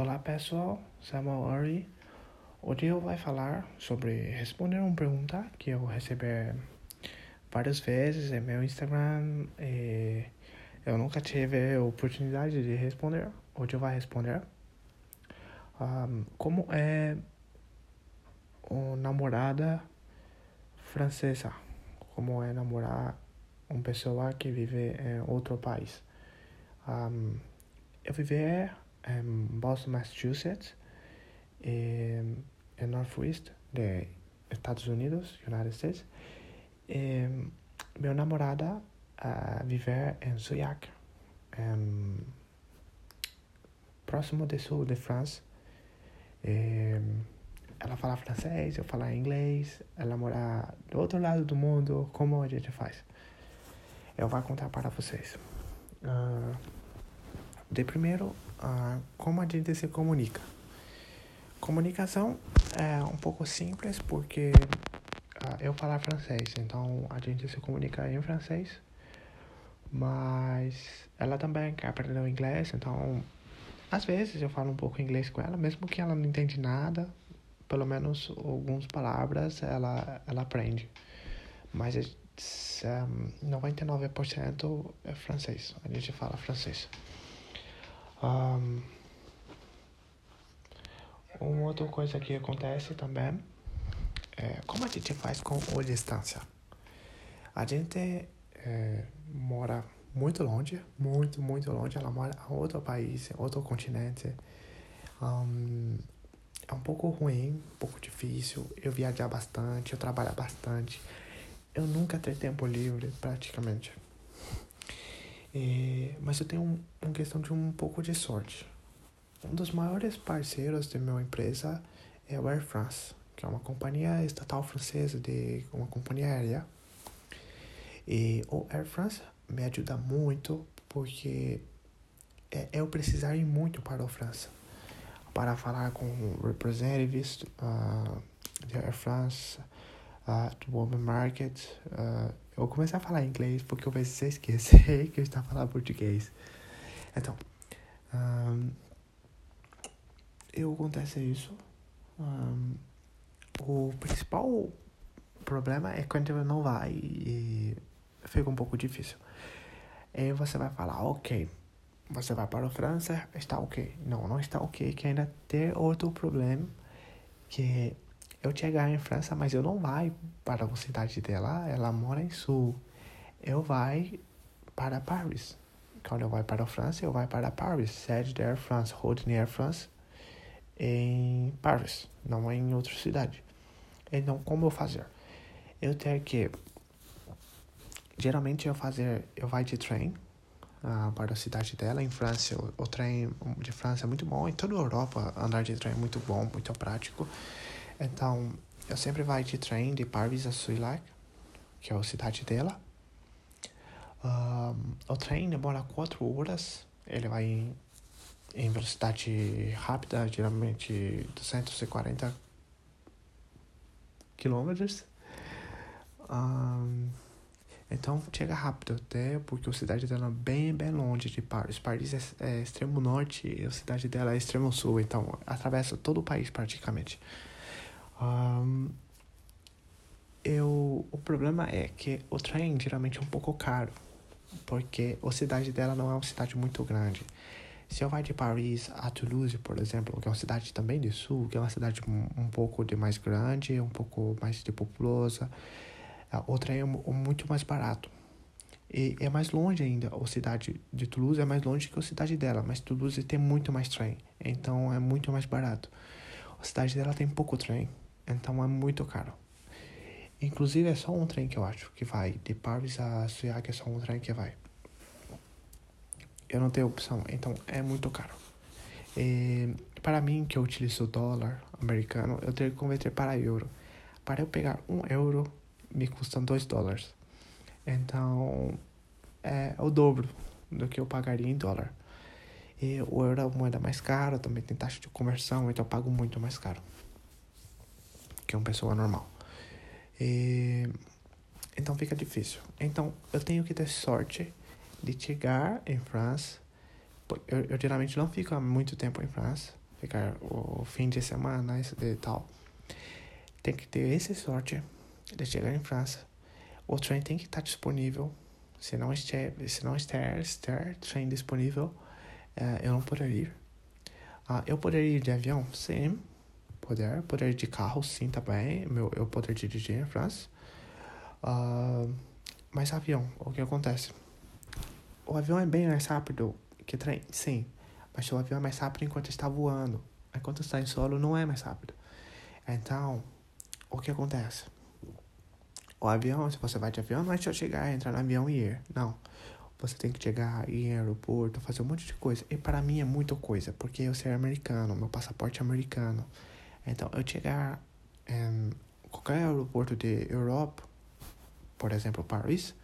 Olá pessoal, Samuel Uri. Hoje eu vou falar sobre responder uma pergunta que eu recebi várias vezes em meu Instagram e eu nunca tive a oportunidade de responder. Hoje eu vou responder um, como é uma namorada francesa, como é namorar uma pessoa que vive em outro país. Um, eu vivi em Boston, Massachusetts, em, em Northwest, de Estados Unidos, United States. E meu namorada uh, vive em Souillac, um, próximo do sul de França. E ela fala francês, eu falo inglês, ela mora do outro lado do mundo, como a gente faz? Eu vou contar para vocês. Uh, de primeiro, uh, como a gente se comunica. Comunicação é um pouco simples porque uh, eu falo francês, então a gente se comunica em francês, mas ela também quer aprender inglês, então às vezes eu falo um pouco inglês com ela, mesmo que ela não entende nada, pelo menos algumas palavras ela, ela aprende. Mas um, 99% é francês, a gente fala francês. Um, uma outra coisa que acontece também é como a gente faz com a distância. A gente é, mora muito longe, muito, muito longe. Ela mora em outro país, outro continente. Um, é um pouco ruim, um pouco difícil. Eu viajar bastante, eu trabalhar bastante. Eu nunca tenho tempo livre, praticamente. E, mas eu tenho um, uma questão de um pouco de sorte. Um dos maiores parceiros da minha empresa é o Air France, que é uma companhia estatal francesa de uma companhia aérea. E o Air France me ajuda muito porque é, eu precisar ir muito para a França para falar com representatives uh, da Air France, uh, do Women Market, uh, eu vou começar a falar inglês porque eu se esquecer que eu estava falando português. Então, um, eu acontece isso. Um, o principal problema é quando eu não vai e fica um pouco difícil. Aí você vai falar, ok, você vai para a França, está ok. Não, não está ok, que ainda tem outro problema, que eu chegar em França, mas eu não vai para a cidade dela, ela mora em Sul. Eu vai para Paris. Quando eu vai para a França, eu vai para Paris, sede da Air France, holding Air France, em Paris, não em outra cidade. Então, como eu fazer? Eu tenho que, geralmente eu fazer, eu vai de trem uh, para a cidade dela. Em França, o, o trem de França é muito bom. Em toda a Europa, andar de trem é muito bom, muito prático. Então, eu sempre vai de trem de Paris a Souillac, que é a cidade dela. Um, o trem demora quatro horas. Ele vai em, em velocidade rápida, geralmente 240 quilômetros. Um, então chega rápido até porque a cidade dela é bem, bem longe de Paris. Paris é, é extremo norte e a cidade dela é extremo sul, então atravessa todo o país praticamente. Um, eu, o problema é que o trem geralmente é um pouco caro, porque a cidade dela não é uma cidade muito grande. Se eu vai de Paris a Toulouse, por exemplo, que é uma cidade também de sul, que é uma cidade um, um pouco de mais grande, um pouco mais de populosa, o trem é muito mais barato. E é mais longe ainda, a cidade de Toulouse é mais longe que a cidade dela, mas Toulouse tem muito mais trem, então é muito mais barato. A cidade dela tem pouco trem, então é muito caro. Inclusive é só um trem que eu acho que vai. De Paris a Souillac é só um trem que vai. Eu não tenho opção, então é muito caro. E, para mim, que eu utilizo dólar americano, eu tenho que converter para euro. Para eu pegar um euro, me custa dois dólares. Então, é o dobro do que eu pagaria em dólar. E o euro é a moeda mais cara, também tem taxa de conversão, então eu pago muito mais caro que uma pessoa normal. E, então fica difícil. Então eu tenho que ter sorte de chegar em França. Eu, eu geralmente não fico há muito tempo em França. ficar o fim de semana e tal. Tem que ter essa sorte de chegar em França. O trem tem que estar disponível. Se não estiver, se não estiver, estiver trem disponível, uh, eu não poderia ir. Uh, eu poderia ir de avião? Sim. Poder. Poder de carro? Sim, também. Meu, eu poder dirigir em França. Uh, mas avião, o que acontece? O avião é bem mais rápido que trem, sim. Mas o avião é mais rápido enquanto está voando. Enquanto está em solo, não é mais rápido. Então, o que acontece? O avião, se você vai de avião, não é só chegar, entrar no avião e ir. Não. Você tem que chegar, ir em aeroporto, fazer um monte de coisa. E para mim é muita coisa, porque eu sou americano, meu passaporte é americano. Então, eu chegar em qualquer aeroporto de Europa, por exemplo, Paris,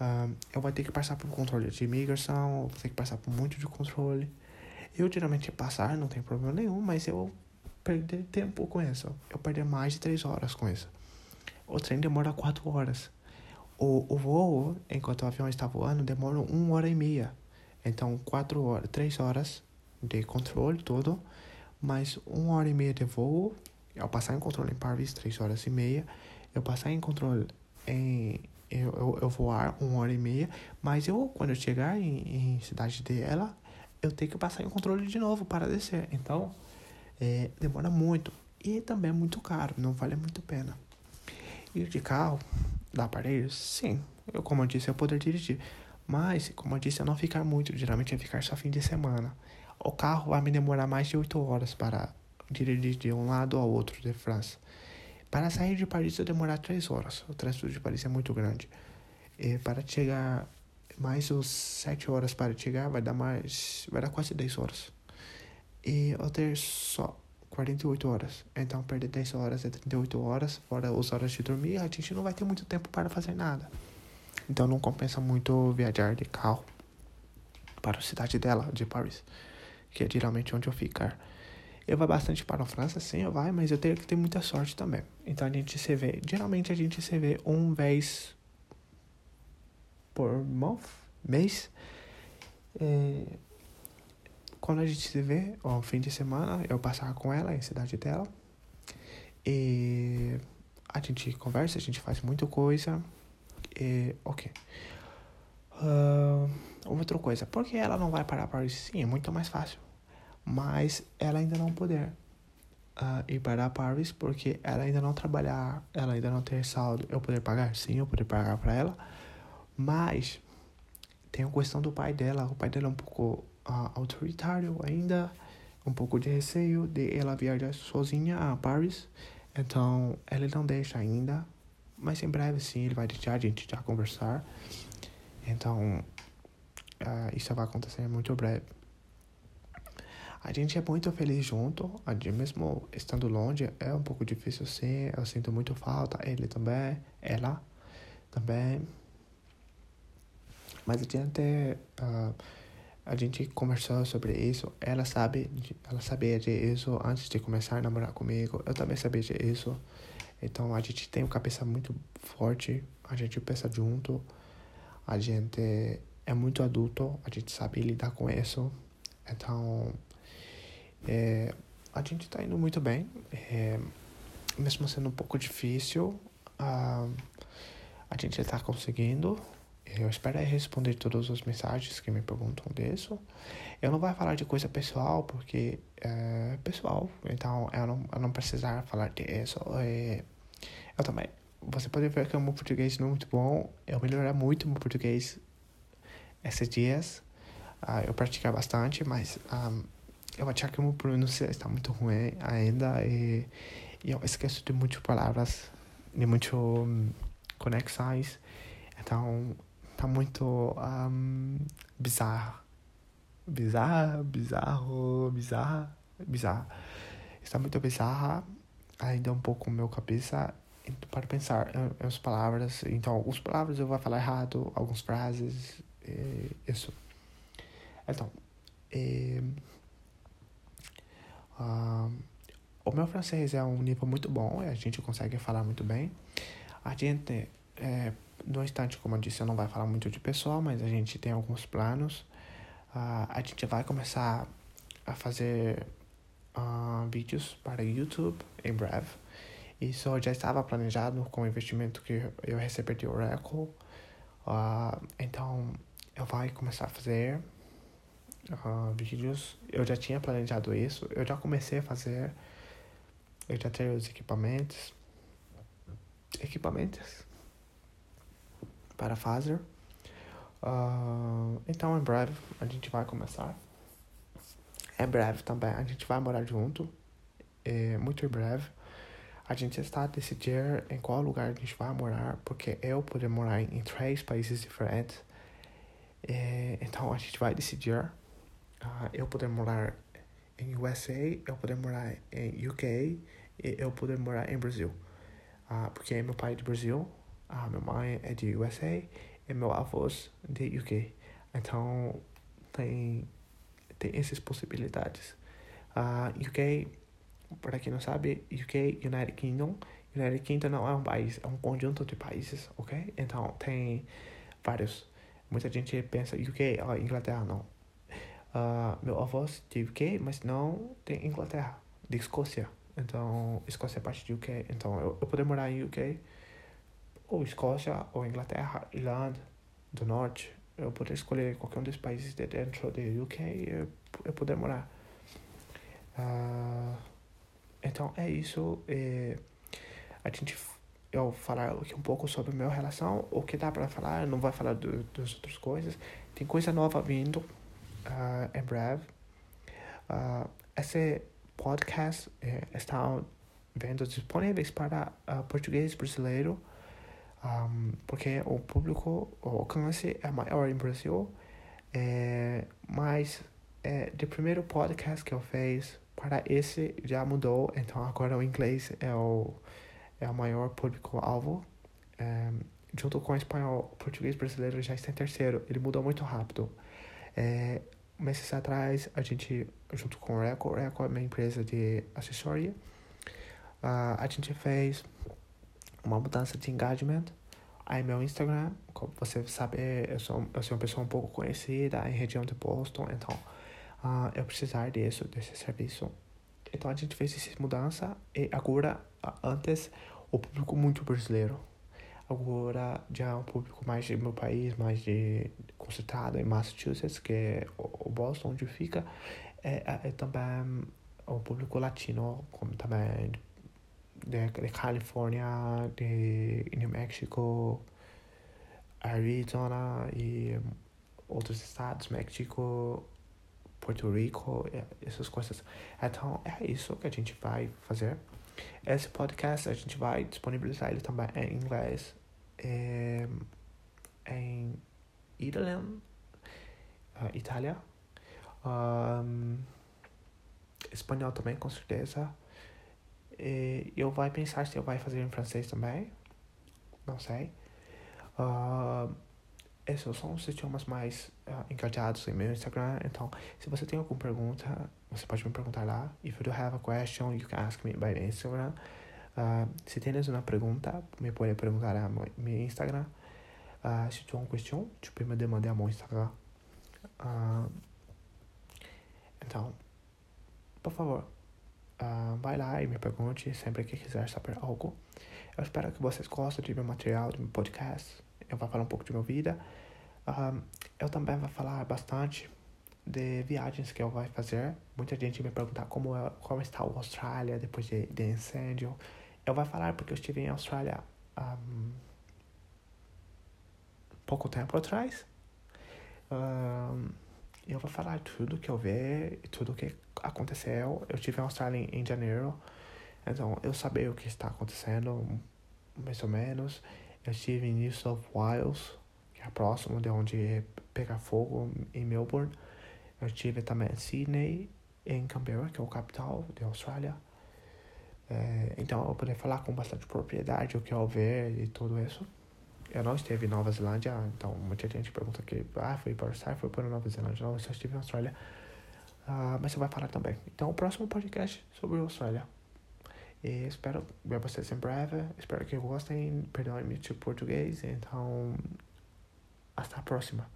um, eu vou ter que passar por um controle de imigração, vou ter que passar por muito de controle. Eu geralmente passar, não tem problema nenhum, mas eu perder tempo com isso. Eu perder mais de três horas com isso. O trem demora quatro horas. O, o voo, enquanto o avião está voando, demora uma hora e meia. Então, quatro horas, três horas de controle todo, mais uma hora e meia de voo. Eu passar em controle em Paris, três horas e meia. Eu passar em controle em eu, eu, eu voar uma hora e meia, mas eu quando eu chegar em, em cidade dela, eu tenho que passar em controle de novo para descer. Então, é, demora muito e também é muito caro, não vale muito a pena. Ir de carro para ir? Sim, eu como eu disse, eu poder dirigir. Mas, como eu disse, eu não ficar muito, geralmente é ficar só fim de semana. O carro vai me demorar mais de 8 horas para dirigir de um lado ao outro de França. Para sair de Paris eu demorar três horas. O trânsito de Paris é muito grande. E para chegar mais os sete horas para chegar vai dar mais vai dar quase 10 horas. E eu ter só 48 horas. Então perder 10 horas é 38 horas, fora as horas de dormir, a gente não vai ter muito tempo para fazer nada. Então não compensa muito viajar de carro para a cidade dela, de Paris, que é geralmente onde eu ficar. Eu vou bastante para a França, sim, eu vai, mas eu tenho que ter muita sorte também. Então a gente se vê, geralmente a gente se vê um vez por month, mês. É, quando a gente se vê, ó, fim de semana, eu passar com ela em cidade dela. E a gente conversa, a gente faz muita coisa. E, ok. Uh, outra coisa, por que ela não vai para Paris? Sim, é muito mais fácil mas ela ainda não poder uh, ir para Paris porque ela ainda não trabalhar, ela ainda não ter saldo. Eu poder pagar? Sim, eu poder pagar para ela, mas tem a questão do pai dela. O pai dela é um pouco uh, autoritário ainda, um pouco de receio de ela viajar sozinha a Paris. Então, ele não deixa ainda, mas em breve sim ele vai deixar a gente já conversar. Então, uh, isso vai acontecer muito breve. A gente é muito feliz junto, mesmo estando longe é um pouco difícil sim, eu sinto muito falta, ele também, ela também. Mas a gente, uh, a gente conversou sobre isso, ela sabe, ela sabia disso antes de começar a namorar comigo, eu também sabia disso. Então a gente tem uma cabeça muito forte, a gente pensa junto, a gente é muito adulto, a gente sabe lidar com isso. Então é, a gente está indo muito bem, é, mesmo sendo um pouco difícil, a, a gente está conseguindo. Eu espero responder todas as mensagens que me perguntam disso. Eu não vou falar de coisa pessoal, porque é pessoal, então eu não, eu não precisar falar disso. É, eu também. Você pode ver que o meu português não é muito bom. Eu melhorar muito meu português esses dias. Uh, eu praticar bastante, mas um, eu acho que o meu pronúncia está muito ruim ainda e, eu esqueço de muitas palavras, de muitas um, conexões. Então, tá muito um, bizarro. Bizarro, bizarro, bizarro, bizarro. Está muito bizarra ainda um pouco meu cabeça para pensar as palavras. Então, algumas palavras eu vou falar errado, algumas frases, isso. Então, Uh, o meu francês é um nível muito bom, a gente consegue falar muito bem. A gente, é, no instante, como eu disse, eu não vai falar muito de pessoal, mas a gente tem alguns planos. Uh, a gente vai começar a fazer uh, vídeos para YouTube em breve. Isso já estava planejado com o investimento que eu recebi de Oracle. Uh, então, eu vou começar a fazer uh, vídeos. Eu já tinha planejado isso. Eu já comecei a fazer. Eu já tenho os equipamentos. Equipamentos para fazer. Uh, então, em breve, a gente vai começar. Em breve também, a gente vai morar junto. É, muito em breve. A gente está a decidir em qual lugar a gente vai morar, porque eu poder morar em, em três países diferentes. É, então, a gente vai decidir. Uh, eu poder morar em USA, eu poder morar em UK e eu poder morar em Brasil. Uh, porque meu pai é de Brasil, a minha mãe é de USA e meu avô de UK. Então, tem, tem essas possibilidades. Uh, UK, para quem não sabe, UK, United Kingdom. United Kingdom não é um país, é um conjunto de países, ok? Então, tem vários. Muita gente pensa UK, oh, Inglaterra, não. Uh, meu avô de UK, mas não tem Inglaterra, de Escócia. Então, Escócia é parte de UK. Então, eu, eu poder morar em UK ou Escócia, ou Inglaterra, Irlanda do Norte, eu poder escolher qualquer um dos países de dentro do UK eu, eu poder morar. Uh, então é isso. E a gente eu falar aqui um pouco sobre a minha relação, o que dá para falar, não vai falar do, das outras coisas. Tem coisa nova vindo uh, em breve. Uh, esse podcast eh, está vendo disponíveis para uh, português brasileiro um, porque o público, o alcance é maior em Brasil, é, mas é, do primeiro podcast que eu fiz para esse já mudou, então agora o inglês é o, é o maior público-alvo. É, junto com o espanhol, o português brasileiro já está em terceiro, ele mudou muito rápido. É, meses atrás, a gente, junto com o Reco, Reco é uma empresa de assessoria, uh, a gente fez uma mudança de engagement. Aí meu Instagram, como você sabe, eu sou, eu sou uma pessoa um pouco conhecida em região de Boston, então uh, eu precisar disso, desse serviço. Então a gente fez essa mudança e agora, antes, o público muito brasileiro. Agora já é um público mais de meu país, mais de concentrado em Massachusetts, que é o Boston, onde fica. É, é, é também o público latino, como também de, de Califórnia, de New Mexico, Arizona e outros estados, México, Porto Rico, essas coisas. Então é isso que a gente vai fazer. Esse podcast a gente vai disponibilizar ele também em inglês, em, em Itália, uh, Itália, um, espanhol também com certeza. E eu vou pensar se eu vai fazer em francês também. Não sei. Uh, esses são os idiomas mais uh, engajados em meu Instagram. Então, se você tem alguma pergunta, você pode me perguntar lá. If you have a question, you can ask me by Instagram. Uh, se tienes uma pergunta, me pode perguntar a meu Instagram. Uh, si tu as tu peux me demander à mon Instagram. Uh, então, por favor, Uh, vai lá e me pergunte sempre que quiser saber algo. Eu espero que vocês gostem do meu material, do meu podcast. Eu vou falar um pouco de minha vida. Eu também vou falar bastante de viagens que eu vou fazer. Muita gente me pergunta como, é, como está a Austrália depois de, de incêndio. Eu vou falar porque eu estive em Austrália um, pouco tempo atrás. Um, eu vou falar tudo que eu vi, tudo que aconteceu. Eu estive em Austrália em, em janeiro, então eu sabia o que está acontecendo, mais ou menos. Eu estive em New South Wales, que é próximo de onde pega fogo, em Melbourne. Eu estive também em Sydney, em Canberra, que é o capital da Austrália. É, então eu poder falar com bastante propriedade o que eu vi e tudo isso. Eu não estive em Nova Zelândia, então muita gente pergunta que ah, foi para o foi para Nova Zelândia. Não, eu só estive na Austrália. Uh, mas você vai falar também. Então, o próximo podcast sobre a Austrália. E espero ver vocês em breve. Espero que gostem. Perdoem-me de português. Então, até a próxima.